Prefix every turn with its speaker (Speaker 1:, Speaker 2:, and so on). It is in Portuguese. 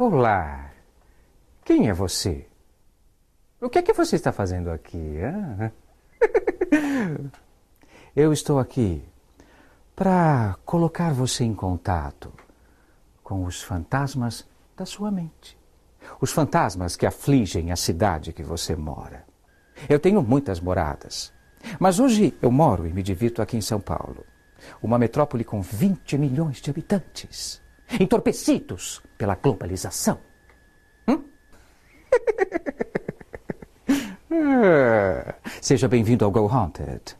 Speaker 1: Olá. Quem é você? O que é que você está fazendo aqui? Eu estou aqui para colocar você em contato com os fantasmas da sua mente. Os fantasmas que afligem a cidade que você mora. Eu tenho muitas moradas, mas hoje eu moro e me divirto aqui em São Paulo, uma metrópole com 20 milhões de habitantes, entorpecidos pela globalização. Hum? Seja bem-vindo ao Go Haunted.